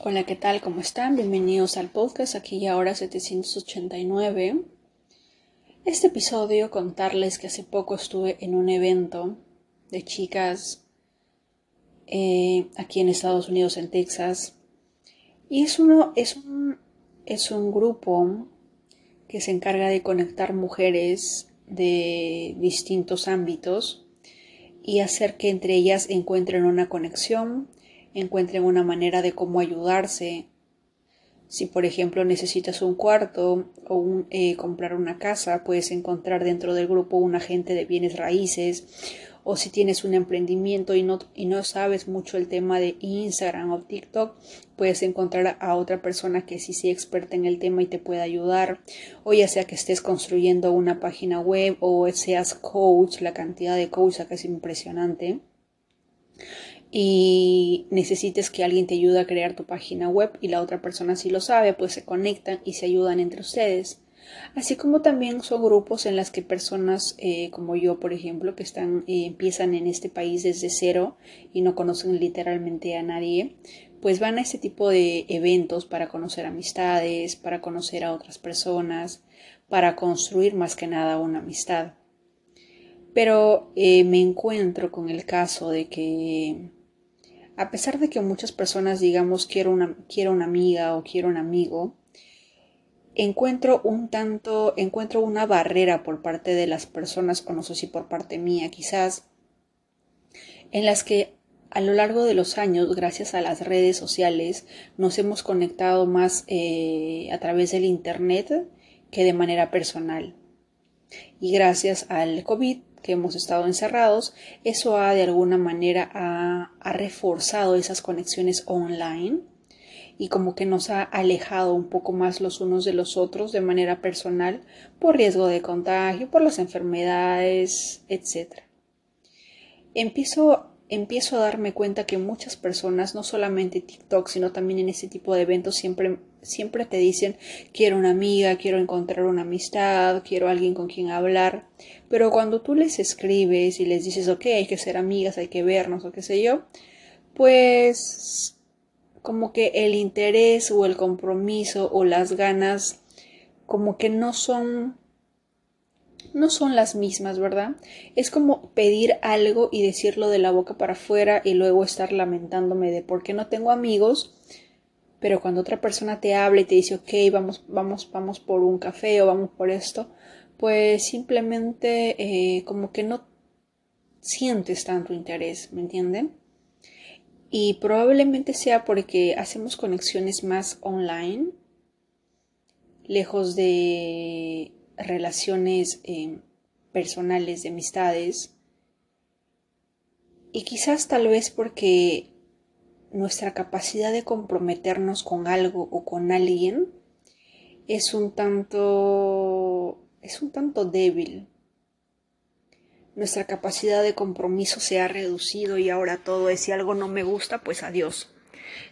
Hola, ¿qué tal? ¿Cómo están? Bienvenidos al podcast aquí y ahora 789. Este episodio contarles que hace poco estuve en un evento de chicas eh, aquí en Estados Unidos, en Texas. Y es, uno, es, un, es un grupo que se encarga de conectar mujeres de distintos ámbitos y hacer que entre ellas encuentren una conexión, encuentren una manera de cómo ayudarse. Si por ejemplo necesitas un cuarto o eh, comprar una casa, puedes encontrar dentro del grupo un agente de bienes raíces. O si tienes un emprendimiento y no, y no sabes mucho el tema de Instagram o TikTok, puedes encontrar a otra persona que sí sea experta en el tema y te pueda ayudar, o ya sea que estés construyendo una página web o seas coach, la cantidad de coach acá es impresionante y necesites que alguien te ayude a crear tu página web y la otra persona sí lo sabe, pues se conectan y se ayudan entre ustedes. Así como también son grupos en las que personas eh, como yo, por ejemplo, que están, eh, empiezan en este país desde cero y no conocen literalmente a nadie, pues van a este tipo de eventos para conocer amistades, para conocer a otras personas, para construir más que nada una amistad. Pero eh, me encuentro con el caso de que a pesar de que muchas personas digamos quiero una, quiero una amiga o quiero un amigo, encuentro un tanto, encuentro una barrera por parte de las personas, o no sé si por parte mía quizás, en las que a lo largo de los años, gracias a las redes sociales, nos hemos conectado más eh, a través del Internet que de manera personal. Y gracias al COVID que hemos estado encerrados, eso ha de alguna manera ha, reforzado esas conexiones online y como que nos ha alejado un poco más los unos de los otros de manera personal por riesgo de contagio, por las enfermedades, etc. Empiezo, empiezo a darme cuenta que muchas personas, no solamente TikTok, sino también en ese tipo de eventos, siempre, siempre te dicen quiero una amiga, quiero encontrar una amistad, quiero alguien con quien hablar, pero cuando tú les escribes y les dices ok, hay que ser amigas, hay que vernos o qué sé yo, pues como que el interés o el compromiso o las ganas como que no son no son las mismas, ¿verdad? Es como pedir algo y decirlo de la boca para afuera y luego estar lamentándome de por qué no tengo amigos, pero cuando otra persona te habla y te dice, ok, vamos, vamos, vamos por un café o vamos por esto, pues simplemente eh, como que no sientes tanto interés, ¿me entienden? Y probablemente sea porque hacemos conexiones más online, lejos de relaciones eh, personales, de amistades. Y quizás tal vez porque nuestra capacidad de comprometernos con algo o con alguien es un tanto es un tanto débil nuestra capacidad de compromiso se ha reducido y ahora todo es si algo no me gusta, pues adiós.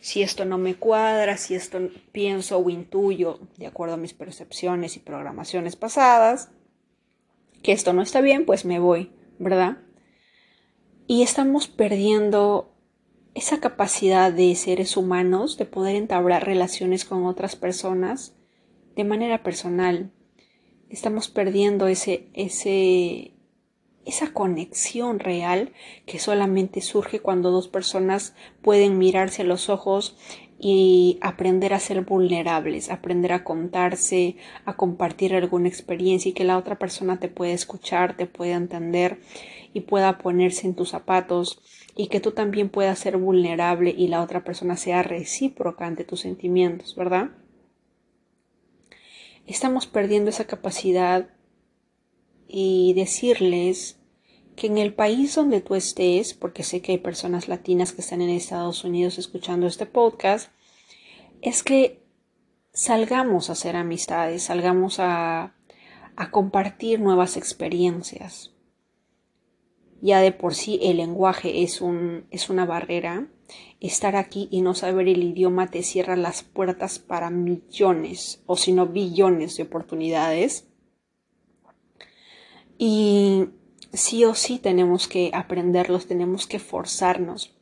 Si esto no me cuadra, si esto pienso o intuyo, de acuerdo a mis percepciones y programaciones pasadas, que esto no está bien, pues me voy, ¿verdad? Y estamos perdiendo esa capacidad de seres humanos de poder entablar relaciones con otras personas de manera personal. Estamos perdiendo ese, ese, esa conexión real que solamente surge cuando dos personas pueden mirarse a los ojos y aprender a ser vulnerables, aprender a contarse, a compartir alguna experiencia y que la otra persona te pueda escuchar, te pueda entender y pueda ponerse en tus zapatos y que tú también puedas ser vulnerable y la otra persona sea recíproca ante tus sentimientos, ¿verdad? Estamos perdiendo esa capacidad y decirles que en el país donde tú estés, porque sé que hay personas latinas que están en Estados Unidos escuchando este podcast, es que salgamos a hacer amistades, salgamos a, a compartir nuevas experiencias. Ya de por sí el lenguaje es, un, es una barrera. Estar aquí y no saber el idioma te cierra las puertas para millones o si no billones de oportunidades. Y sí o sí tenemos que aprenderlos, tenemos que forzarnos.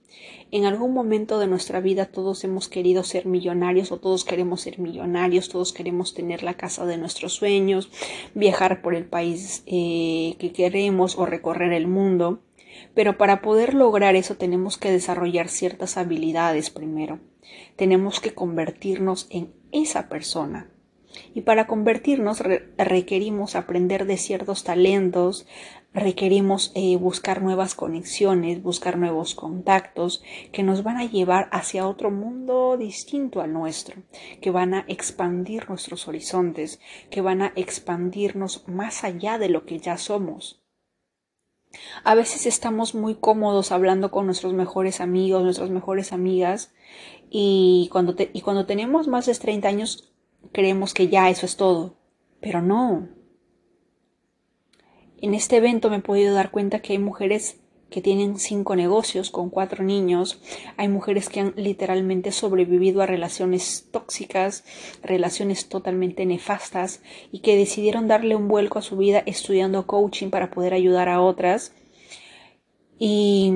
En algún momento de nuestra vida todos hemos querido ser millonarios o todos queremos ser millonarios, todos queremos tener la casa de nuestros sueños, viajar por el país eh, que queremos o recorrer el mundo. Pero para poder lograr eso tenemos que desarrollar ciertas habilidades primero. Tenemos que convertirnos en esa persona. Y para convertirnos requerimos aprender de ciertos talentos, requerimos eh, buscar nuevas conexiones, buscar nuevos contactos que nos van a llevar hacia otro mundo distinto al nuestro, que van a expandir nuestros horizontes, que van a expandirnos más allá de lo que ya somos. A veces estamos muy cómodos hablando con nuestros mejores amigos, nuestras mejores amigas, y cuando, y cuando tenemos más de 30 años creemos que ya eso es todo, pero no. En este evento me he podido dar cuenta que hay mujeres que tienen cinco negocios con cuatro niños, hay mujeres que han literalmente sobrevivido a relaciones tóxicas, relaciones totalmente nefastas y que decidieron darle un vuelco a su vida estudiando coaching para poder ayudar a otras. Y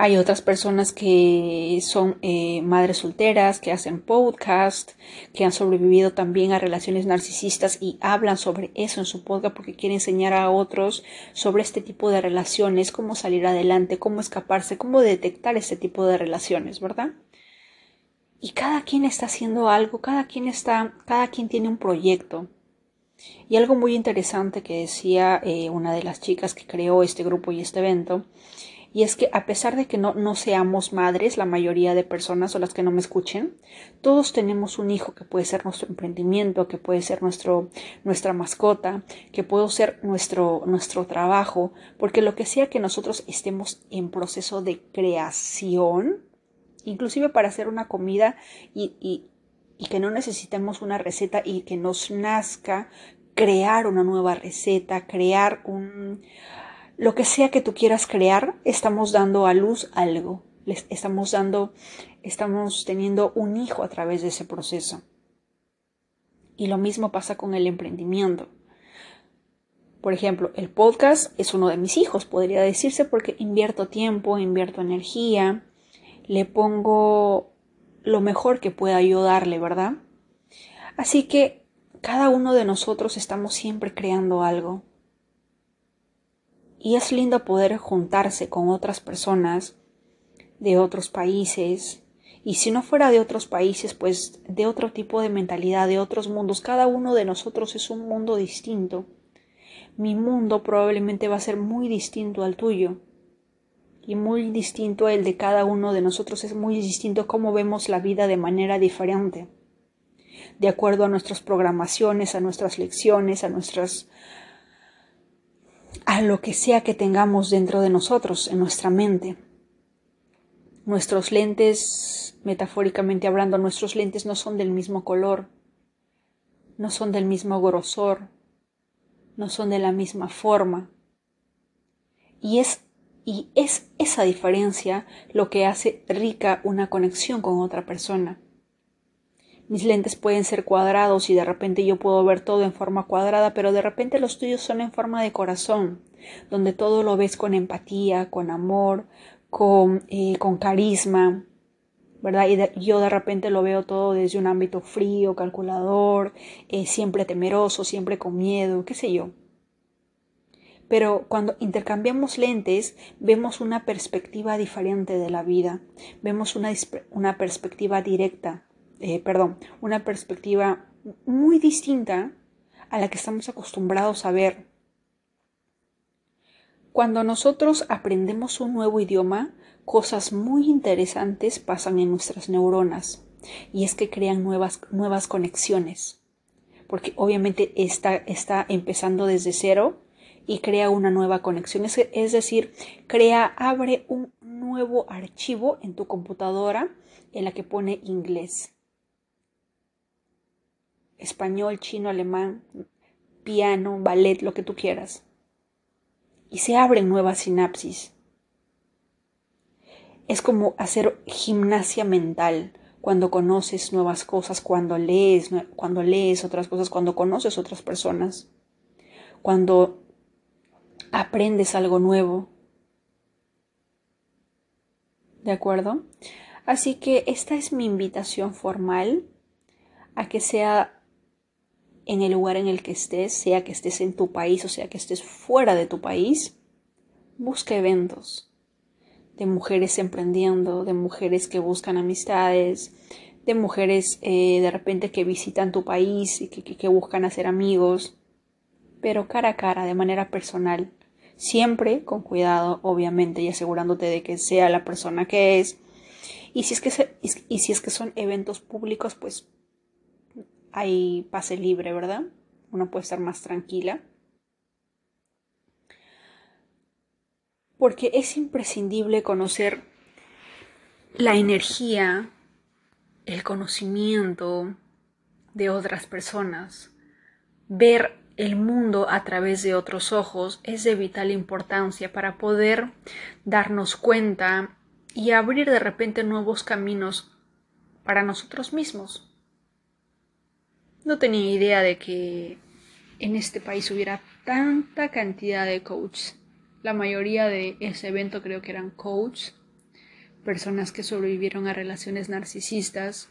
hay otras personas que son eh, madres solteras, que hacen podcast, que han sobrevivido también a relaciones narcisistas y hablan sobre eso en su podcast porque quieren enseñar a otros sobre este tipo de relaciones, cómo salir adelante, cómo escaparse, cómo detectar este tipo de relaciones, ¿verdad? Y cada quien está haciendo algo, cada quien está, cada quien tiene un proyecto. Y algo muy interesante que decía eh, una de las chicas que creó este grupo y este evento y es que a pesar de que no, no seamos madres, la mayoría de personas o las que no me escuchen, todos tenemos un hijo que puede ser nuestro emprendimiento, que puede ser nuestro, nuestra mascota, que puede ser nuestro, nuestro trabajo, porque lo que sea que nosotros estemos en proceso de creación, inclusive para hacer una comida y, y, y que no necesitemos una receta y que nos nazca crear una nueva receta, crear un, lo que sea que tú quieras crear, estamos dando a luz algo. Estamos dando, estamos teniendo un hijo a través de ese proceso. Y lo mismo pasa con el emprendimiento. Por ejemplo, el podcast es uno de mis hijos, podría decirse, porque invierto tiempo, invierto energía, le pongo lo mejor que pueda ayudarle, ¿verdad? Así que cada uno de nosotros estamos siempre creando algo. Y es lindo poder juntarse con otras personas de otros países. Y si no fuera de otros países, pues de otro tipo de mentalidad, de otros mundos. Cada uno de nosotros es un mundo distinto. Mi mundo probablemente va a ser muy distinto al tuyo. Y muy distinto al de cada uno de nosotros. Es muy distinto cómo vemos la vida de manera diferente. De acuerdo a nuestras programaciones, a nuestras lecciones, a nuestras a lo que sea que tengamos dentro de nosotros, en nuestra mente. Nuestros lentes, metafóricamente hablando, nuestros lentes no son del mismo color, no son del mismo grosor, no son de la misma forma. Y es, y es esa diferencia lo que hace rica una conexión con otra persona. Mis lentes pueden ser cuadrados y de repente yo puedo ver todo en forma cuadrada, pero de repente los tuyos son en forma de corazón, donde todo lo ves con empatía, con amor, con, eh, carisma, ¿verdad? Y yo de repente lo veo todo desde un ámbito frío, calculador, eh, siempre temeroso, siempre con miedo, qué sé yo. Pero cuando intercambiamos lentes, vemos una perspectiva diferente de la vida, vemos una perspectiva directa, eh, perdón, una perspectiva muy distinta a la que estamos acostumbrados a ver. Cuando nosotros aprendemos un nuevo idioma, cosas muy interesantes pasan en nuestras neuronas y es que crean nuevas, nuevas conexiones. Porque obviamente está, está empezando desde cero y crea una nueva conexión. Es, es decir, crea, abre un nuevo archivo en tu computadora en la que pone inglés español, chino, alemán, piano, ballet, lo que tú quieras. Y se abren nuevas sinapsis. Es como hacer gimnasia mental cuando conoces nuevas cosas, cuando lees, cuando lees otras cosas, cuando conoces otras personas, cuando aprendes algo nuevo. ¿De acuerdo? Así que esta es mi invitación formal a que sea en el lugar en el que estés, sea que estés en tu país o sea que estés fuera de tu país, busca eventos de mujeres emprendiendo, de mujeres que buscan amistades, de mujeres eh, de repente que visitan tu país y que, que buscan hacer amigos, pero cara a cara, de manera personal, siempre con cuidado, obviamente, y asegurándote de que sea la persona que es. Y si es que, y si es que son eventos públicos, pues hay pase libre, ¿verdad? Uno puede estar más tranquila. Porque es imprescindible conocer la energía, el conocimiento de otras personas, ver el mundo a través de otros ojos es de vital importancia para poder darnos cuenta y abrir de repente nuevos caminos para nosotros mismos. No tenía idea de que en este país hubiera tanta cantidad de coaches. La mayoría de ese evento creo que eran coaches, personas que sobrevivieron a relaciones narcisistas.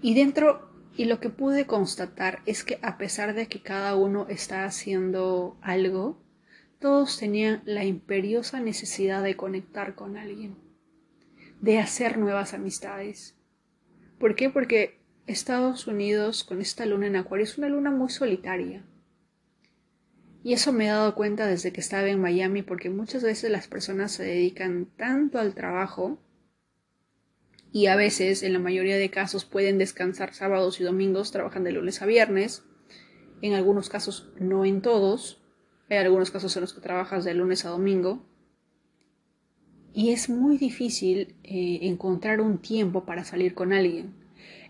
Y dentro y lo que pude constatar es que a pesar de que cada uno está haciendo algo, todos tenían la imperiosa necesidad de conectar con alguien, de hacer nuevas amistades. ¿Por qué? Porque Estados Unidos con esta luna en Acuario es una luna muy solitaria. Y eso me he dado cuenta desde que estaba en Miami porque muchas veces las personas se dedican tanto al trabajo y a veces, en la mayoría de casos, pueden descansar sábados y domingos, trabajan de lunes a viernes. En algunos casos, no en todos. Hay algunos casos en los que trabajas de lunes a domingo. Y es muy difícil eh, encontrar un tiempo para salir con alguien.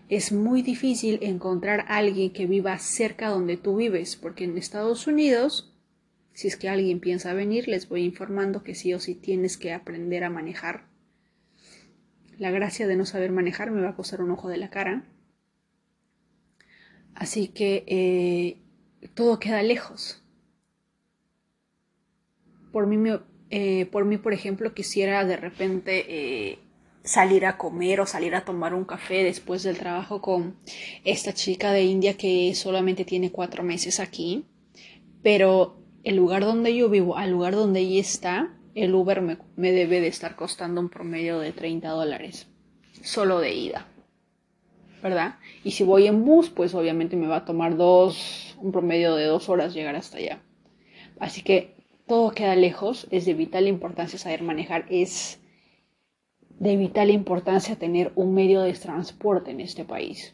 Es muy difícil encontrar a alguien que viva cerca donde tú vives, porque en Estados Unidos, si es que alguien piensa venir, les voy informando que sí o sí tienes que aprender a manejar la gracia de no saber manejar me va a costar un ojo de la cara. Así que eh, todo queda lejos. Por mí, eh, por mí, por ejemplo, quisiera de repente eh, salir a comer o salir a tomar un café después del trabajo con esta chica de India que solamente tiene cuatro meses aquí. Pero el lugar donde yo vivo, al lugar donde ella está, el Uber me, debe de estar costando un promedio de 30 dólares, solo de ida, ¿verdad? Y si voy en bus, pues obviamente me va a tomar dos, un promedio de dos horas llegar hasta allá. Así que todo queda lejos, es de vital importancia saber manejar, es de vital importancia tener un medio de transporte en este país.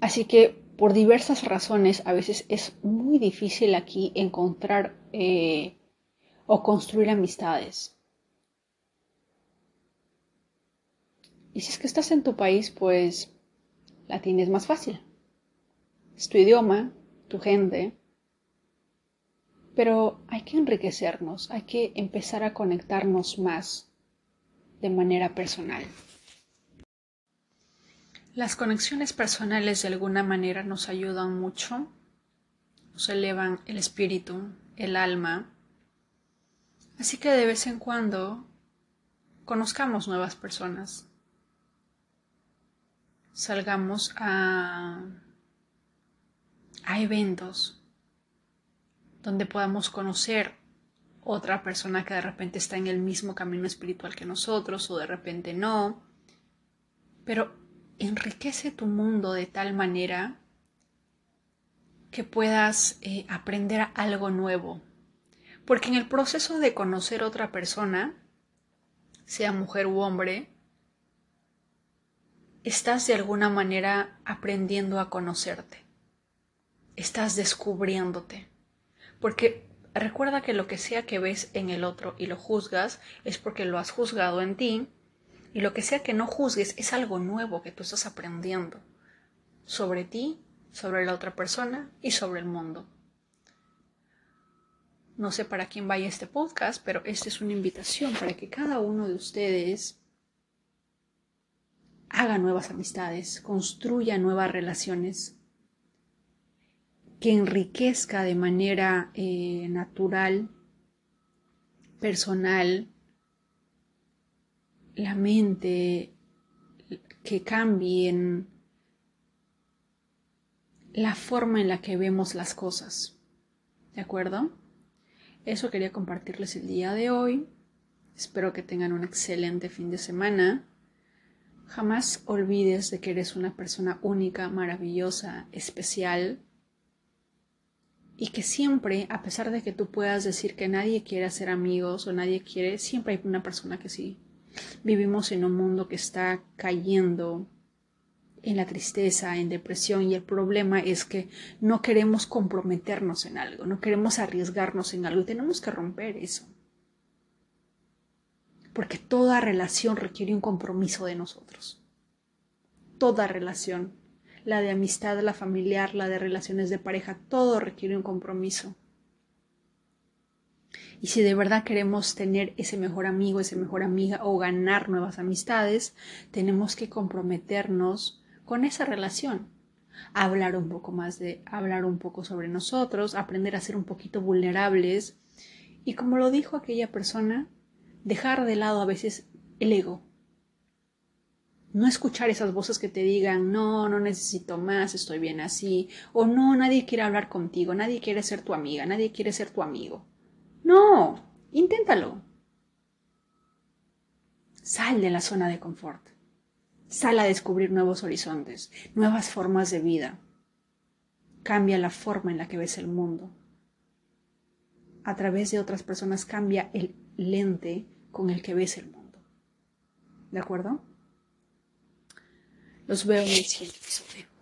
Así que por diversas razones a veces es muy difícil aquí encontrar eh, o construir amistades. Y si es que estás en tu país, pues la tienes más fácil. Es tu idioma, tu gente. Pero hay que enriquecernos, hay que empezar a conectarnos más de manera personal. Las conexiones personales de alguna manera nos ayudan mucho, nos elevan el espíritu, el alma, Así que de vez en cuando conozcamos nuevas personas. Salgamos a, a eventos donde podamos conocer otra persona que de repente está en el mismo camino espiritual que nosotros o de repente no. Pero enriquece tu mundo de tal manera que puedas eh, aprender algo nuevo porque en el proceso de conocer otra persona, sea mujer u hombre, estás de alguna manera aprendiendo a conocerte. Estás descubriéndote. Porque recuerda que lo que sea que ves en el otro y lo juzgas es porque lo has juzgado en ti. Y lo que sea que no juzgues es algo nuevo que tú estás aprendiendo sobre ti, sobre la otra persona y sobre el mundo. No sé para quién vaya este podcast, pero esta es una invitación para que cada uno de ustedes haga nuevas amistades, construya nuevas relaciones, que enriquezca de manera eh, natural, personal, la mente, que cambien la forma en la que vemos las cosas. ¿De acuerdo? Eso quería compartirles el día de hoy. Espero que tengan un excelente fin de semana. Jamás olvides de que eres una persona única, maravillosa, especial. Y que siempre, a pesar de que tú puedas decir que nadie quiere ser amigos o nadie quiere, siempre hay una persona que sí. Vivimos en un mundo que está cayendo en la tristeza, en depresión y el problema es que no queremos comprometernos en algo, no queremos arriesgarnos en algo y tenemos que romper eso. Porque toda relación requiere un compromiso de nosotros. Toda relación, la de amistad, la familiar, la de relaciones de pareja, todo requiere un compromiso. Y si de verdad queremos tener ese mejor amigo, esa mejor amiga o ganar nuevas amistades, tenemos que comprometernos con esa relación. Hablar un poco más de, hablar un poco sobre nosotros, aprender a ser un poquito vulnerables y como lo dijo aquella persona, dejar de lado a veces el ego. No escuchar esas voces que te digan, no, no necesito más, estoy bien así, o no, nadie quiere hablar contigo, nadie quiere ser tu amiga, nadie quiere ser tu amigo. No, inténtalo. Sal de la zona de confort. Sal a descubrir nuevos horizontes, nuevas formas de vida. Cambia la forma en la que ves el mundo. A través de otras personas cambia el lente con el que ves el mundo. ¿De acuerdo? Los veo en el siguiente episodio.